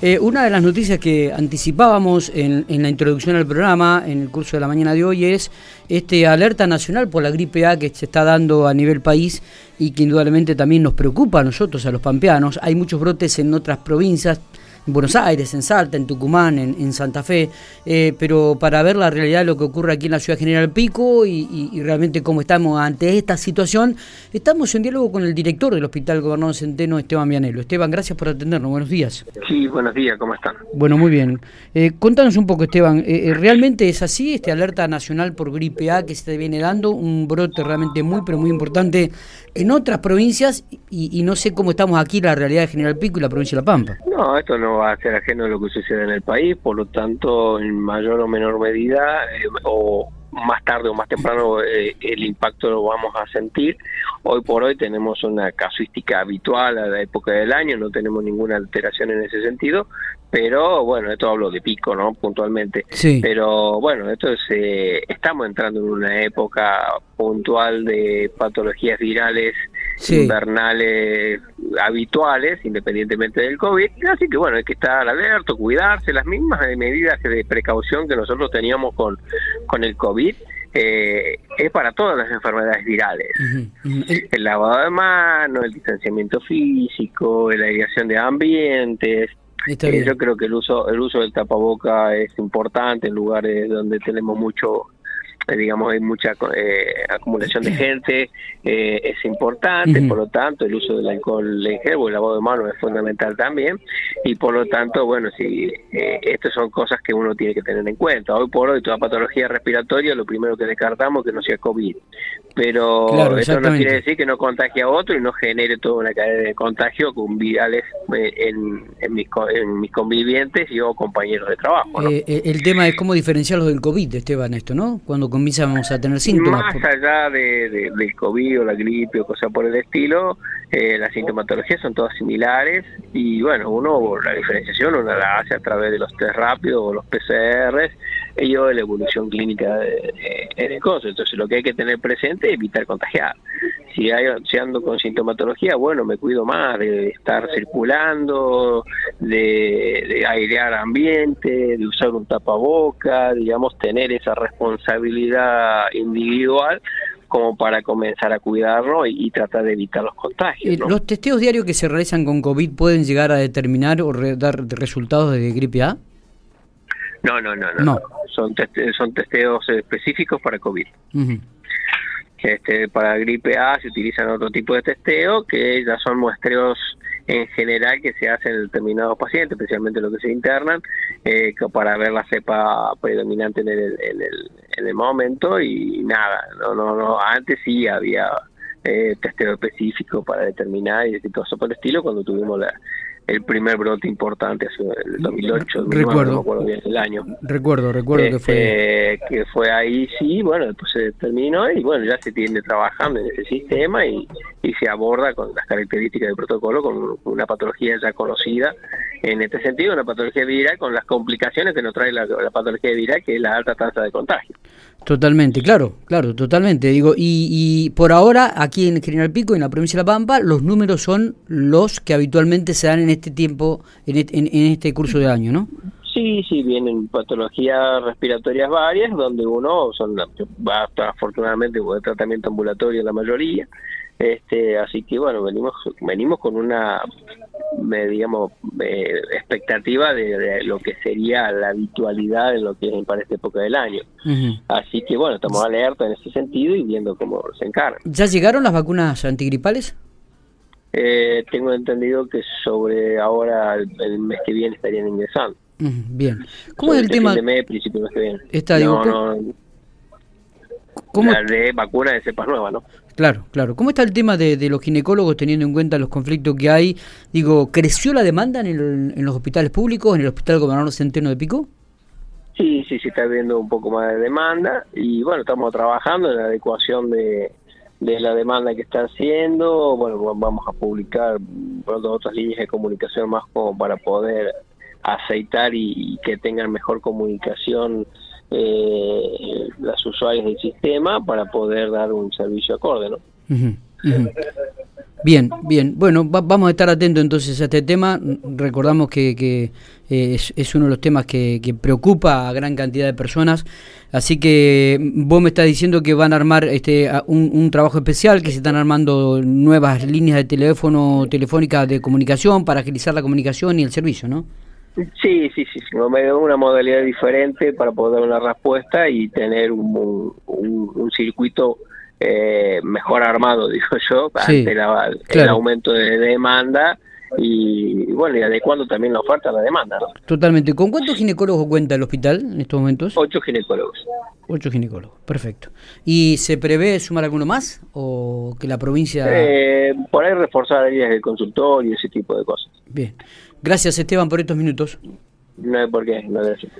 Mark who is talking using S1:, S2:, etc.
S1: Eh, una de las noticias que anticipábamos en, la introducción al programa, en el curso de la mañana de hoy, es este alerta nacional por la gripe A que se está dando a nivel país y que indudablemente también nos preocupa a nosotros, a los pampeanos. Hay muchos brotes en otras provincias, en Buenos Aires, en Salta, en Tucumán, en, Santa Fe, eh, pero para ver la realidad de lo que ocurre aquí en la ciudad General Pico y, realmente cómo estamos ante esta situación, estamos en diálogo con el director del Hospital Gobernador Centeno, Esteban Vianelo. Esteban, gracias por atendernos, buenos días.
S2: Sí, buenos días, ¿cómo están?
S1: Bueno, muy bien. Eh, contanos un poco, Esteban, eh, ¿realmente es así este alerta nacional por gripe A que se viene dando, un brote realmente muy, pero muy importante en otras provincias y, y no sé cómo estamos aquí, la realidad de General Pico y la provincia de La Pampa?
S2: No, esto no va a ser ajeno a lo que sucede en el país, por lo tanto, en mayor o menor medida, eh, o más tarde o más temprano eh, el impacto lo vamos a sentir. Hoy por hoy tenemos una casuística habitual a la época del año, no tenemos ninguna alteración en ese sentido, pero bueno, esto hablo de pico, ¿no? Puntualmente. Sí. Pero bueno, esto es, eh, estamos entrando en una época puntual de patologías virales invernales habituales, independientemente del COVID. Así que bueno, hay que estar alerta, cuidarse, las mismas medidas de precaución que nosotros teníamos con, con el COVID. Eh, es para todas las enfermedades virales. El lavado de manos, el distanciamiento físico, la aireación de ambientes. Eh, yo creo que el uso el uso del tapaboca es importante en lugares donde tenemos mucho digamos hay mucha eh, acumulación de gente eh, es importante por lo tanto el uso del alcohol en gel o el lavado de manos es fundamental también y por lo tanto bueno si estas son cosas que uno tiene que tener en cuenta. Hoy por hoy toda patología respiratoria lo primero que descartamos es que no sea covid pero eso no quiere decir que no contagie a otro y no genere toda una cadena de contagio con virales en, en, mis, en mis convivientes y o compañeros de trabajo
S1: el tema es cómo diferenciarlos del covid Esteban esto no cuando comienzamos a tener síntomas.
S2: Más allá de, del COVID o la gripe o cosas por el estilo, eh, las sintomatologías son todas similares y bueno, uno la diferenciación uno la hace a través de los test rápidos o los PCRs y yo de la evolución clínica en el coso. Entonces lo que hay que tener presente es evitar contagiar. Si, hay, si ando con sintomatología, bueno, me cuido más de estar circulando, de, de airear ambiente, de usar un tapaboca, digamos, tener esa responsabilidad individual como para comenzar a cuidarlo y, tratar de evitar los contagios.
S1: ¿Los testeos diarios que se realizan con COVID pueden llegar a determinar o dar resultados de gripe A?
S2: No, no, no, no. Son, son testeos específicos para COVID. Este, para gripe A se utilizan otro tipo de testeo que ya son muestreos en general que se hacen en determinados pacientes, especialmente los que se internan, eh, para ver la cepa predominante en el, en el, en el momento y nada, no, no, no, antes sí había eh, testeo específico para determinar y todo eso por el estilo cuando tuvimos la, el primer brote importante hace el 2008,
S1: recuerdo,
S2: no recuerdo bien el año.
S1: Recuerdo, recuerdo que fue
S2: este, que fue ahí sí, bueno, después se terminó y bueno, ya se tiene trabajando en ese sistema y, y se aborda con las características del protocolo con una patología ya conocida en este sentido, una patología viral con las complicaciones que nos trae la, patología viral, que es la alta tasa de contagio.
S1: Totalmente, claro, claro, totalmente. Digo, y, y por ahora, aquí en General Pico, en la provincia de La Pampa, los números son los que habitualmente se dan en este tiempo, en, en, este curso de año, ¿no?
S2: Sí, sí, vienen patologías respiratorias varias, donde uno son va afortunadamente de tratamiento ambulatorio la mayoría, este, así que bueno, venimos venimos con una digamos, eh, expectativa de, lo que sería la habitualidad en lo que es para esta época del año. Así que bueno, estamos alerta en ese sentido y viendo cómo se encarga.
S1: ¿Ya llegaron las vacunas antigripales?
S2: Eh, tengo entendido que sobre ahora el, mes que viene estarían ingresando.
S1: bien. ¿Cómo es el tema?
S2: de mes, principio mes que viene.
S1: Está, no,
S2: ¿Cómo? La de vacuna de cepas nuevas, ¿no?
S1: Claro, claro. ¿Cómo está el tema de, los ginecólogos teniendo en cuenta los conflictos que hay? Digo, ¿creció la demanda en, los hospitales públicos, en el Hospital Gobernador Centeno de Pico?
S2: Sí, sí, sí está habiendo un poco más de demanda y bueno, estamos trabajando en la adecuación de, la demanda que está haciendo. Bueno, vamos a publicar pronto otras líneas de comunicación más como para poder aceitar y que tengan mejor comunicación eh, las usuarias del sistema para poder dar un servicio acorde, ¿no?
S1: Bien, bien. Bueno, vamos a estar atentos entonces a este tema. Recordamos que, que eh, es, uno de los temas que, que, preocupa a gran cantidad de personas. Así que vos me estás diciendo que van a armar este un, un trabajo especial, que se están armando nuevas líneas de teléfono, telefónicas de comunicación para agilizar la comunicación y el servicio, ¿no?
S2: Sí, sí, sí, una modalidad diferente para poder dar una respuesta y tener un, un circuito eh, mejor armado, digo yo, ante el aumento de demanda y, bueno, y adecuando también la oferta a la demanda.
S1: Totalmente. ¿Con cuántos ginecólogos cuenta el hospital en estos momentos?
S2: Ocho ginecólogos.
S1: Ocho ginecólogos, perfecto. ¿Y se prevé sumar alguno más o que la provincia...
S2: Eh, por ahí reforzar áreas de consultorio y ese tipo de cosas.
S1: Bien. Gracias Esteban por estos minutos.
S2: No hay por qué, no gracias.